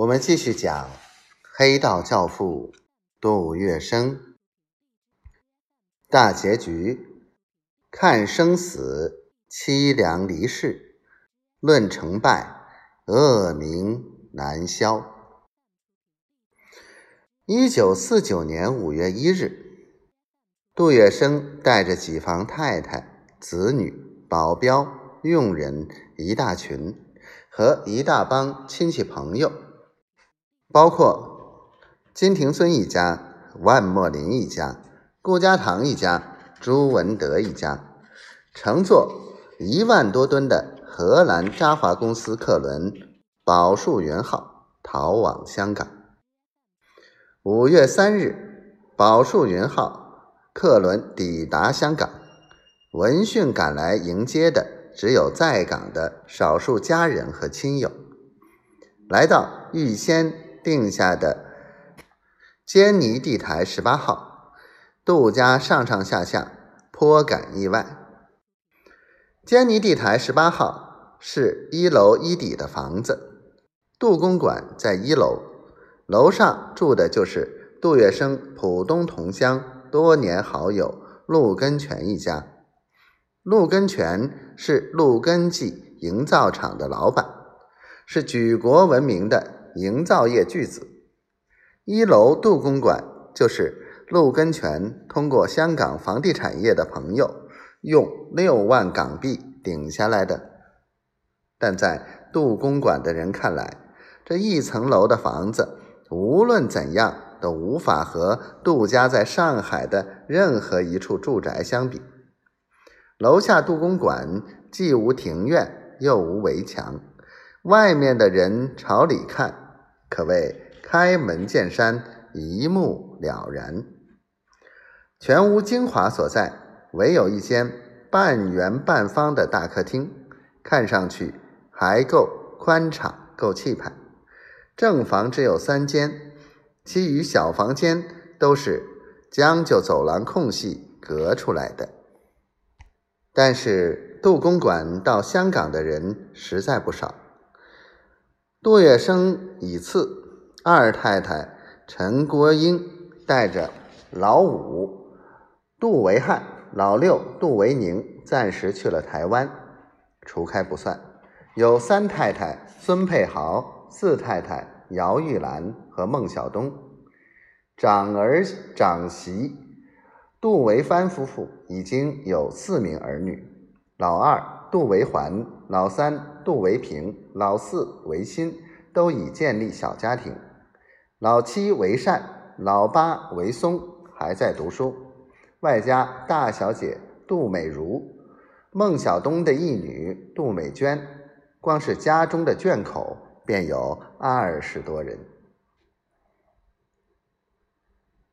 我们继续讲黑道教父杜月笙大结局，看生死，凄凉离世，论成败，恶名难消。一九四九年五月一日，杜月笙带着几房太太、子女、保镖、佣人一大群，和一大帮亲戚朋友。包括金庭孙一家、万墨林一家、顾家堂一家、朱文德一家，乘坐一万多吨的荷兰渣华公司客轮“宝树云号”逃往香港。五月三日，“宝树云号”客轮抵达香港，闻讯赶来迎接的只有在港的少数家人和亲友，来到预先。定下的坚尼地台十八号，杜家上上下下颇感意外。坚尼地台十八号是一楼一底的房子，杜公馆在一楼，楼上住的就是杜月笙浦东同乡多年好友陆根泉一家。陆根泉是陆根记营造厂的老板，是举国闻名的。营造业巨子，一楼杜公馆就是陆根泉通过香港房地产业的朋友用六万港币顶下来的。但在杜公馆的人看来，这一层楼的房子无论怎样都无法和杜家在上海的任何一处住宅相比。楼下杜公馆既无庭院，又无围墙。外面的人朝里看，可谓开门见山，一目了然。全屋精华所在，唯有一间半圆半方的大客厅，看上去还够宽敞，够气派。正房只有三间，其余小房间都是将就走廊空隙隔出来的。但是杜公馆到香港的人实在不少。杜月笙以次，二太太陈国英带着老五杜维汉、老六杜维宁暂时去了台湾。除开不算，有三太太孙佩豪、四太太姚玉兰和孟小冬。长儿长媳杜维帆夫妇已经有四名儿女，老二杜维环、老三。杜维平、老四维新都已建立小家庭，老七维善、老八维松还在读书，外加大小姐杜美如、孟小冬的义女杜美娟，光是家中的眷口便有二十多人。